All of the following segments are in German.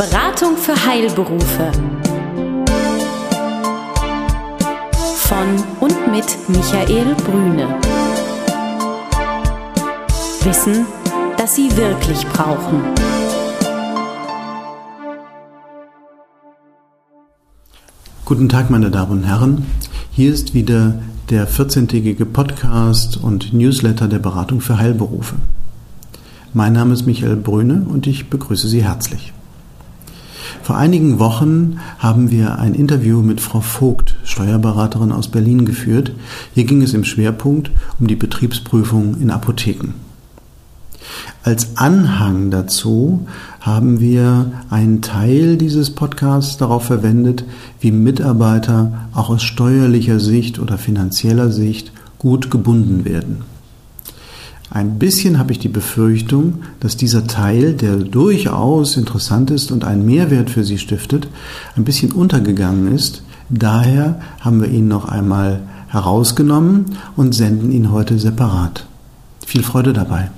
Beratung für Heilberufe. Von und mit Michael Brüne. Wissen, das Sie wirklich brauchen. Guten Tag, meine Damen und Herren. Hier ist wieder der 14-tägige Podcast und Newsletter der Beratung für Heilberufe. Mein Name ist Michael Brüne und ich begrüße Sie herzlich. Vor einigen Wochen haben wir ein Interview mit Frau Vogt, Steuerberaterin aus Berlin, geführt. Hier ging es im Schwerpunkt um die Betriebsprüfung in Apotheken. Als Anhang dazu haben wir einen Teil dieses Podcasts darauf verwendet, wie Mitarbeiter auch aus steuerlicher Sicht oder finanzieller Sicht gut gebunden werden. Ein bisschen habe ich die Befürchtung, dass dieser Teil, der durchaus interessant ist und einen Mehrwert für Sie stiftet, ein bisschen untergegangen ist. Daher haben wir ihn noch einmal herausgenommen und senden ihn heute separat. Viel Freude dabei.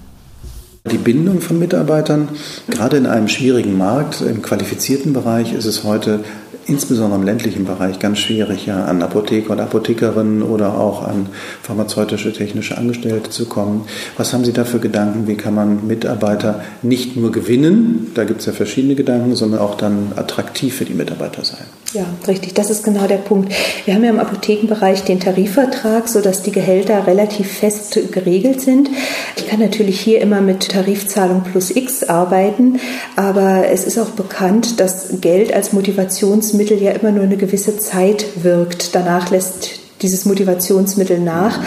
Die Bindung von Mitarbeitern, gerade in einem schwierigen Markt, im qualifizierten Bereich, ist es heute insbesondere im ländlichen Bereich ganz schwierig, ja, an Apotheker und Apothekerinnen oder auch an pharmazeutische technische Angestellte zu kommen. Was haben Sie da für Gedanken? Wie kann man Mitarbeiter nicht nur gewinnen, da gibt es ja verschiedene Gedanken, sondern auch dann attraktiv für die Mitarbeiter sein? Ja, richtig, das ist genau der Punkt. Wir haben ja im Apothekenbereich den Tarifvertrag, sodass die Gehälter relativ fest geregelt sind. Ich kann natürlich hier immer mit Tarifzahlung plus X arbeiten, aber es ist auch bekannt, dass Geld als Motivationsmittel ja immer nur eine gewisse Zeit wirkt. Danach lässt dieses Motivationsmittel nach.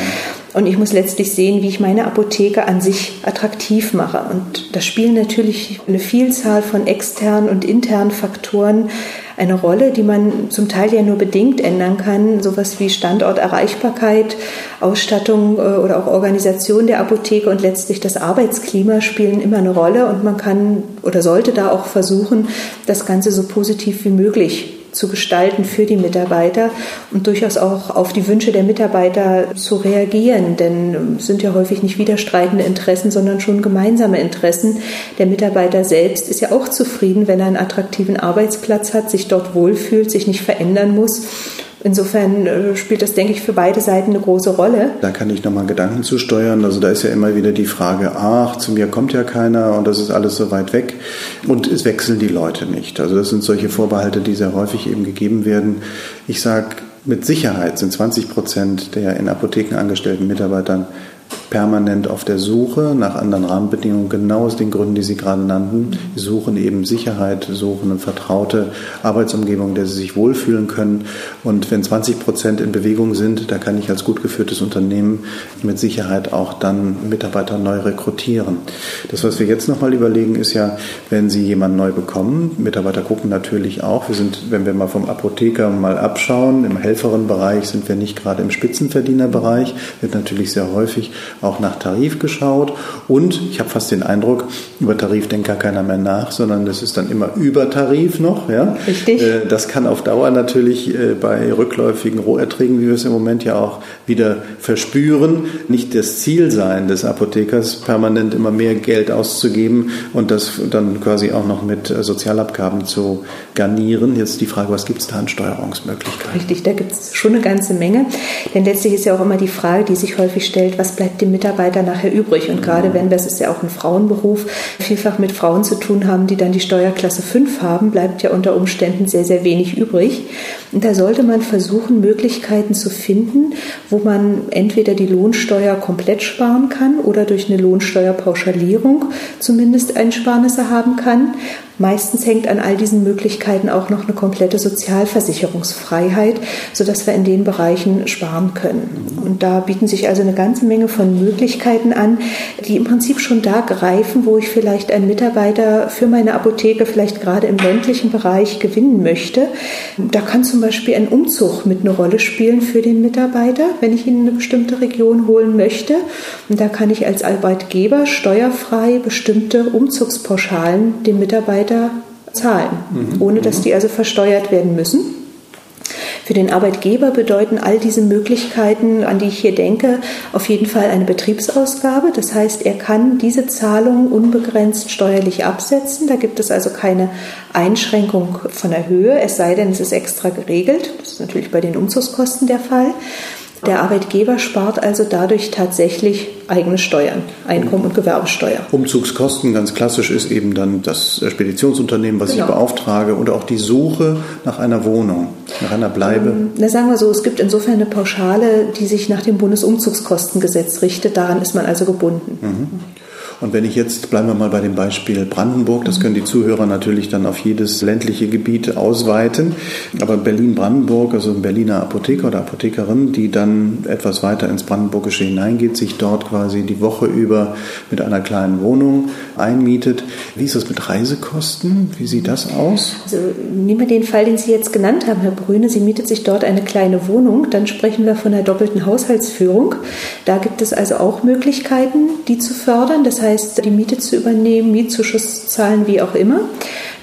Und ich muss letztlich sehen, wie ich meine Apotheke an sich attraktiv mache. Und da spielen natürlich eine Vielzahl von externen und internen Faktoren eine Rolle, die man zum Teil ja nur bedingt ändern kann. Sowas wie Standorterreichbarkeit, Ausstattung äh, oder auch Organisation der Apotheke und letztlich das Arbeitsklima spielen immer eine Rolle. Und man kann oder sollte da auch versuchen, das Ganze so positiv wie möglich zu gestalten für die Mitarbeiter und durchaus auch auf die Wünsche der Mitarbeiter zu reagieren. Denn es sind ja häufig nicht widerstreitende Interessen, sondern schon gemeinsame Interessen. Der Mitarbeiter selbst ist ja auch zufrieden, wenn er einen attraktiven Arbeitsplatz hat, sich dort wohlfühlt, sich nicht verändern muss Insofern äh, spielt das, denke ich, für beide Seiten eine große Rolle. Da kann ich nochmal Gedanken zu steuern. Also da ist ja immer wieder die Frage, ach, zu mir kommt ja keiner und das ist alles so weit weg. Und es wechseln die Leute nicht. Also das sind solche Vorbehalte, die sehr häufig eben gegeben werden. Ich sage, mit Sicherheit sind 20 Prozent der in Apotheken angestellten Mitarbeitern permanent auf der Suche nach anderen Rahmenbedingungen, genau aus den Gründen, die Sie gerade nannten. Sie suchen eben Sicherheit, suchen eine vertraute Arbeitsumgebung, in der sie sich wohlfühlen können. Und wenn 20 Prozent in Bewegung sind, da kann ich als gut geführtes Unternehmen mit Sicherheit auch dann Mitarbeiter neu rekrutieren. Das, was wir jetzt nochmal überlegen, ist ja, wenn Sie jemanden neu bekommen, Mitarbeiter gucken natürlich auch. Wir sind, wenn wir mal vom Apotheker mal abschauen, im Helferenbereich sind wir nicht gerade im Spitzenverdienerbereich, wird natürlich sehr häufig auch nach Tarif geschaut. Und ich habe fast den Eindruck, über Tarif denkt gar keiner mehr nach, sondern das ist dann immer über Tarif noch. Ja? Richtig. Äh, das kann auf Dauer natürlich äh, bei rückläufigen Roherträgen, wie wir es im Moment ja auch wieder verspüren, nicht das Ziel sein des Apothekers, permanent immer mehr Geld auszugeben und das dann quasi auch noch mit Sozialabgaben zu garnieren. Jetzt die Frage, was gibt es da an Steuerungsmöglichkeiten? Richtig, da gibt es schon eine ganze Menge. Denn letztlich ist ja auch immer die Frage, die sich häufig stellt, was bleibt dem Mitarbeiter nachher übrig? Und gerade wenn das ist ja auch ein Frauenberuf, vielfach mit Frauen zu tun haben, die dann die Steuerklasse 5 haben, bleibt ja unter Umständen sehr, sehr wenig übrig. Und da sollte man versuchen, Möglichkeiten zu finden, wo man entweder die Lohnsteuer komplett sparen kann oder durch eine Lohnsteuerpauschalierung zumindest Einsparnisse haben kann. Meistens hängt an all diesen Möglichkeiten auch noch eine komplette Sozialversicherungsfreiheit, sodass wir in den Bereichen sparen können. Und da bieten sich also eine ganze Menge von Möglichkeiten an, die im Prinzip schon da greifen, wo ich vielleicht einen Mitarbeiter für meine Apotheke vielleicht gerade im ländlichen Bereich gewinnen möchte. Da kann zum Beispiel ein Umzug mit eine Rolle spielen für den Mitarbeiter, wenn ich ihn in eine bestimmte Region holen möchte. Und da kann ich als Arbeitgeber steuerfrei bestimmte Umzugspauschalen dem Mitarbeiter weiter zahlen, mhm. ohne dass die also versteuert werden müssen. Für den Arbeitgeber bedeuten all diese Möglichkeiten, an die ich hier denke, auf jeden Fall eine Betriebsausgabe. Das heißt, er kann diese Zahlung unbegrenzt steuerlich absetzen. Da gibt es also keine Einschränkung von der Höhe, es sei denn, es ist extra geregelt. Das ist natürlich bei den Umzugskosten der Fall. Der Arbeitgeber spart also dadurch tatsächlich eigene Steuern, Einkommen- und Gewerbesteuer. Umzugskosten, ganz klassisch, ist eben dann das Speditionsunternehmen, was genau. ich beauftrage, und auch die Suche nach einer Wohnung, nach einer Bleibe. Ähm, na, sagen wir so, es gibt insofern eine Pauschale, die sich nach dem Bundesumzugskostengesetz richtet. Daran ist man also gebunden. Mhm. Und wenn ich jetzt, bleiben wir mal bei dem Beispiel Brandenburg, das können die Zuhörer natürlich dann auf jedes ländliche Gebiet ausweiten, aber Berlin-Brandenburg, also ein Berliner Apotheker oder Apothekerin, die dann etwas weiter ins Brandenburgische hineingeht, sich dort quasi die Woche über mit einer kleinen Wohnung einmietet. Wie ist das mit Reisekosten? Wie sieht das aus? Also nehmen wir den Fall, den Sie jetzt genannt haben, Herr Brüne. Sie mietet sich dort eine kleine Wohnung. Dann sprechen wir von der doppelten Haushaltsführung. Da gibt es also auch Möglichkeiten, die zu fördern. Das heißt, die Miete zu übernehmen, Mietzuschuss zahlen, wie auch immer.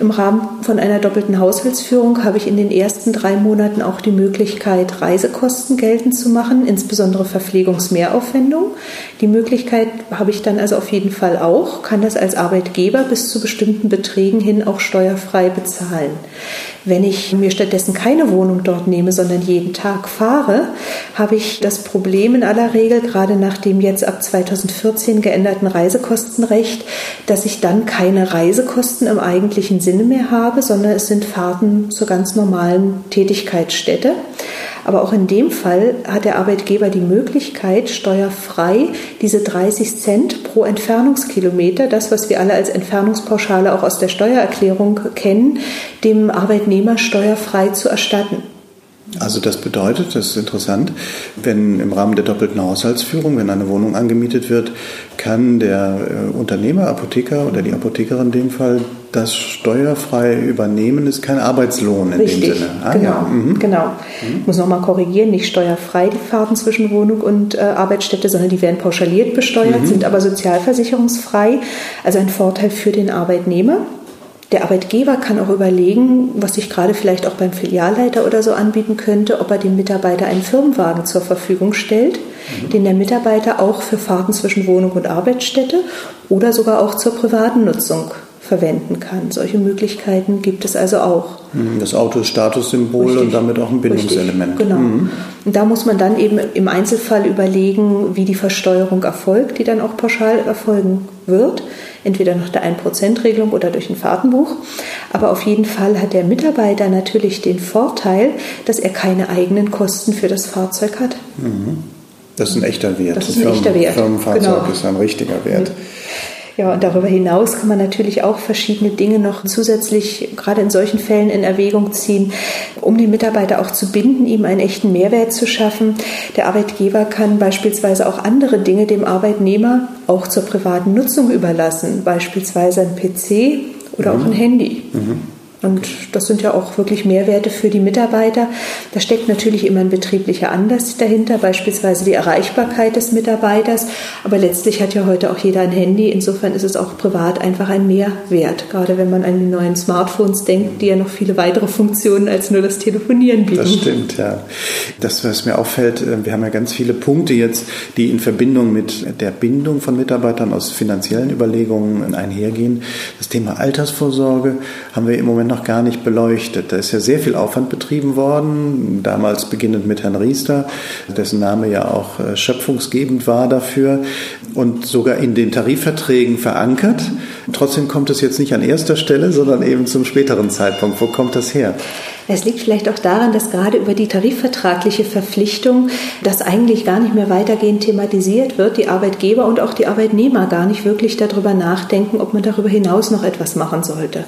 Im Rahmen von einer doppelten Haushaltsführung habe ich in den ersten drei Monaten auch die Möglichkeit, Reisekosten geltend zu machen, insbesondere Verpflegungsmehraufwendung. Die Möglichkeit habe ich dann also auf jeden Fall auch, kann das als Arbeitgeber bis zu bestimmten Beträgen hin auch steuerfrei bezahlen. Wenn ich mir stattdessen keine Wohnung dort nehme, sondern jeden Tag fahre, habe ich das Problem in aller Regel, gerade nach dem jetzt ab 2014 geänderten Reisekostenrecht, dass ich dann keine Reisekosten im eigentlichen Sinne mehr habe, sondern es sind Fahrten zur ganz normalen Tätigkeitsstätte. Aber auch in dem Fall hat der Arbeitgeber die Möglichkeit, steuerfrei diese 30 Cent pro Entfernungskilometer, das, was wir alle als Entfernungspauschale auch aus der Steuererklärung kennen, dem Arbeitnehmer steuerfrei zu erstatten. Also das bedeutet, das ist interessant, wenn im Rahmen der doppelten Haushaltsführung, wenn eine Wohnung angemietet wird, kann der äh, Unternehmer, Apotheker oder die Apothekerin in dem Fall das steuerfrei übernehmen, ist kein Arbeitslohn in Richtig, dem Sinne. Ah, genau, ja. mhm. genau. Mhm. Ich muss nochmal korrigieren, nicht steuerfrei die Fahrten zwischen Wohnung und äh, Arbeitsstätte, sondern die werden pauschaliert besteuert, mhm. sind aber sozialversicherungsfrei. Also ein Vorteil für den Arbeitnehmer. Der Arbeitgeber kann auch überlegen, was sich gerade vielleicht auch beim Filialleiter oder so anbieten könnte, ob er dem Mitarbeiter einen Firmenwagen zur Verfügung stellt, mhm. den der Mitarbeiter auch für Fahrten zwischen Wohnung und Arbeitsstätte oder sogar auch zur privaten Nutzung verwenden kann. Solche Möglichkeiten gibt es also auch. Mhm. Das Auto ist Statussymbol Richtig. und damit auch ein Bindungselement. Richtig, genau. Mhm. Und da muss man dann eben im Einzelfall überlegen, wie die Versteuerung erfolgt, die dann auch pauschal erfolgen wird. Entweder nach der 1%-Regelung oder durch ein Fahrtenbuch. Aber auf jeden Fall hat der Mitarbeiter natürlich den Vorteil, dass er keine eigenen Kosten für das Fahrzeug hat. Mhm. Das ist ein echter Wert. Das ist ein echter Wert. Firmenfahrzeug genau. ist ein richtiger Wert. Mhm. Ja, und darüber hinaus kann man natürlich auch verschiedene Dinge noch zusätzlich, gerade in solchen Fällen, in Erwägung ziehen, um den Mitarbeiter auch zu binden, ihm einen echten Mehrwert zu schaffen. Der Arbeitgeber kann beispielsweise auch andere Dinge dem Arbeitnehmer auch zur privaten Nutzung überlassen, beispielsweise ein PC oder mhm. auch ein Handy. Mhm. Und das sind ja auch wirklich Mehrwerte für die Mitarbeiter. Da steckt natürlich immer ein betrieblicher Anlass dahinter, beispielsweise die Erreichbarkeit des Mitarbeiters. Aber letztlich hat ja heute auch jeder ein Handy. Insofern ist es auch privat einfach ein Mehrwert. Gerade wenn man an die neuen Smartphones denkt, die ja noch viele weitere Funktionen als nur das Telefonieren bieten. Das stimmt, ja. Das, was mir auffällt, äh, wir haben ja ganz viele Punkte jetzt, die in Verbindung mit der Bindung von Mitarbeitern aus finanziellen Überlegungen einhergehen. Das Thema Altersvorsorge haben wir im Moment noch gar nicht beleuchtet. Da ist ja sehr viel Aufwand betrieben worden, damals beginnend mit Herrn Riester, dessen Name ja auch äh, schöpfungsgebend war dafür und sogar in den Tarifverträgen verankert. Trotzdem kommt es jetzt nicht an erster Stelle, sondern eben zum späteren Zeitpunkt. Wo kommt das her? Es liegt vielleicht auch daran, dass gerade über die tarifvertragliche Verpflichtung das eigentlich gar nicht mehr weitergehend thematisiert wird, die Arbeitgeber und auch die Arbeitnehmer gar nicht wirklich darüber nachdenken, ob man darüber hinaus noch etwas machen sollte.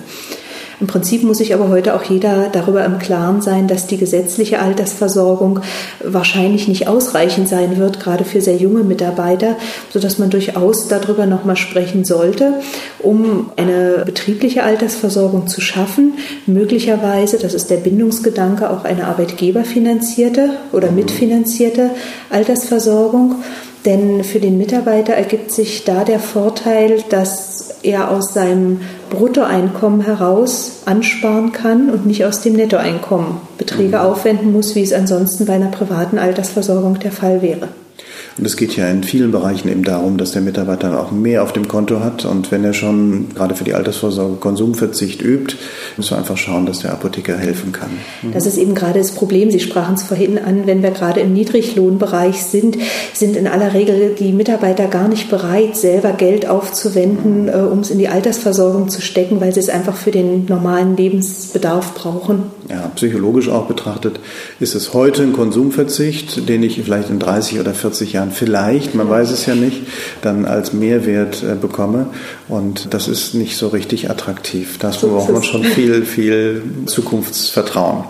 Im Prinzip muss sich aber heute auch jeder darüber im Klaren sein, dass die gesetzliche Altersversorgung wahrscheinlich nicht ausreichend sein wird, gerade für sehr junge Mitarbeiter, sodass man durchaus darüber nochmal sprechen sollte, um eine betriebliche Altersversorgung zu schaffen, möglicherweise, das ist der Bindungsgedanke, auch eine arbeitgeberfinanzierte oder mitfinanzierte Altersversorgung Denn für den Mitarbeiter ergibt sich da der Vorteil, dass er aus seinem Bruttoeinkommen heraus ansparen kann und nicht aus dem Nettoeinkommen Beträge mhm. aufwenden muss, wie es ansonsten bei einer privaten Altersversorgung der Fall wäre. Und es geht ja in vielen Bereichen eben darum, dass der Mitarbeiter auch mehr auf dem Konto hat. Und wenn er schon gerade für die Altersvorsorge Konsumverzicht übt, muss man einfach schauen, dass der Apotheker helfen kann. Das ist eben gerade das Problem. Sie sprachen es vorhin an, wenn wir gerade im Niedriglohnbereich sind, sind in aller Regel die Mitarbeiter gar nicht bereit, selber Geld aufzuwenden, äh, um es in die Altersversorgung zu stecken, weil sie es einfach für den normalen Lebensbedarf brauchen. Ja, psychologisch auch betrachtet ist es heute ein Konsumverzicht, den ich vielleicht in 30 oder 40 Jahren vielleicht, man weiß es ja nicht, dann als Mehrwert äh, bekomme. Und das ist nicht so richtig attraktiv. Da braucht man schon viel, viel Zukunftsvertrauen.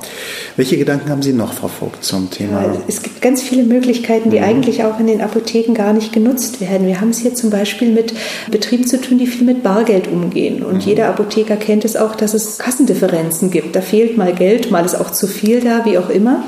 Welche Gedanken haben Sie noch, Frau Vogt, zum Thema? Ja, es gibt ganz viele Möglichkeiten, die mhm. eigentlich auch in den Apotheken gar nicht genutzt werden. Wir haben es hier zum Beispiel mit Betrieben zu tun, die viel mit Bargeld umgehen. Und mhm. jeder Apotheker kennt es auch, dass es Kassendifferenzen gibt. Da fehlt mal Geld, mal ist auch zu viel da, wie auch immer.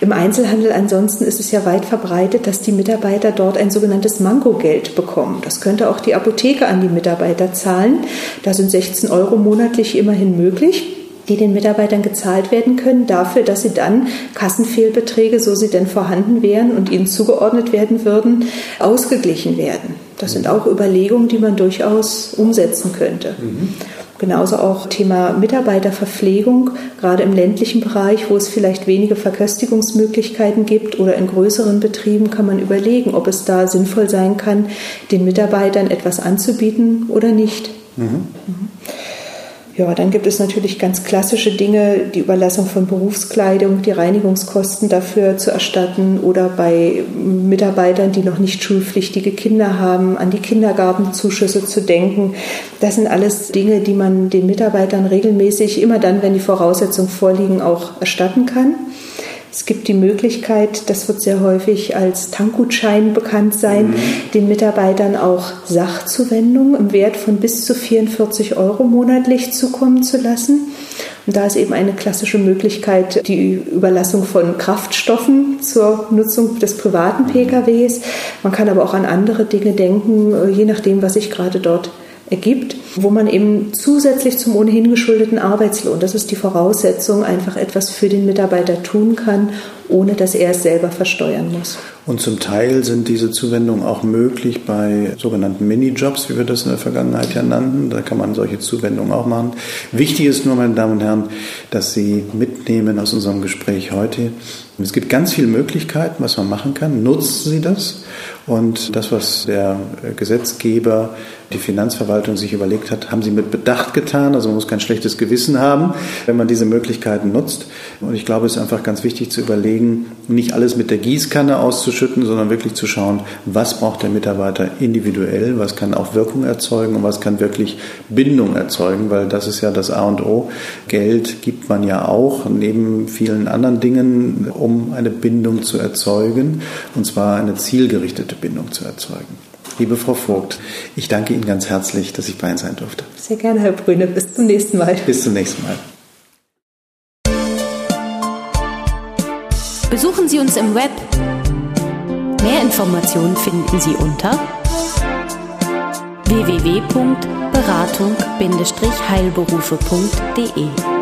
Im Einzelhandel ansonsten ist es ja weit verbreitet, dass die Mitarbeiter dort ein sogenanntes Mangogeld bekommen. Das könnte auch die Apotheke an die Mitarbeiter zahlen. Da sind 16 Euro monatlich immerhin möglich die den Mitarbeitern gezahlt werden können, dafür, dass sie dann Kassenfehlbeträge, so sie denn vorhanden wären und ihnen zugeordnet werden würden, ausgeglichen werden. Das sind auch Überlegungen, die man durchaus umsetzen könnte. Mhm. Genauso auch Thema Mitarbeiterverpflegung, gerade im ländlichen Bereich, wo es vielleicht wenige Verköstigungsmöglichkeiten gibt oder in größeren Betrieben kann man überlegen, ob es da sinnvoll sein kann, den Mitarbeitern etwas anzubieten oder nicht. Mhm. Mhm. Ja, dann gibt es natürlich ganz klassische Dinge, die Überlassung von Berufskleidung, die Reinigungskosten dafür zu erstatten oder bei Mitarbeitern, die noch nicht schulpflichtige Kinder haben, an die Kindergartenzuschüsse zu denken. Das sind alles Dinge, die man den Mitarbeitern regelmäßig, immer dann, wenn die Voraussetzungen vorliegen, auch erstatten kann. Es gibt die Möglichkeit, das wird sehr häufig als Tankgutschein bekannt sein, mhm. den Mitarbeitern auch Sachzuwendungen im Wert von bis zu 44 Euro monatlich zukommen zu lassen. Und da ist eben eine klassische Möglichkeit die Überlassung von Kraftstoffen zur Nutzung des privaten mhm. PKWs. Man kann aber auch an andere Dinge denken, je nachdem, was sich gerade dort ergibt, wo man eben zusätzlich zum ohnehin geschuldeten Arbeitslohn, das ist die Voraussetzung, einfach etwas für den Mitarbeiter tun kann, ohne dass er es selber versteuern muss. Und zum Teil sind diese Zuwendungen auch möglich bei sogenannten Minijobs, wie wir das in der Vergangenheit ja nannten. Da kann man solche Zuwendungen auch machen. Wichtig ist nur, meine Damen und Herren, dass Sie mitnehmen aus unserem Gespräch heute. Es gibt ganz viele Möglichkeiten, was man machen kann. Nutzen Sie das. Und das, was der Gesetzgeber, die Finanzverwaltung sich überlegt hat, haben sie mit Bedacht getan. Also man muss kein schlechtes Gewissen haben, wenn man diese Möglichkeiten nutzt. Und ich glaube, es ist einfach ganz wichtig zu überlegen, nicht alles mit der Gießkanne auszuschütten, sondern wirklich zu schauen, was braucht der Mitarbeiter individuell, was kann auch Wirkung erzeugen und was kann wirklich Bindung erzeugen, weil das ist ja das A und O. Geld gibt man ja auch neben vielen anderen Dingen, um eine Bindung zu erzeugen, und zwar eine zielgerichtete Bindung zu erzeugen. Liebe Frau Vogt, ich danke Ihnen ganz herzlich, dass ich bei Ihnen sein durfte. Sehr gerne, Herr Brüne. Bis zum nächsten Mal. Bis zum nächsten Mal. Besuchen Sie uns im Web. Mehr Informationen finden Sie unter www.beratung-heilberufe.de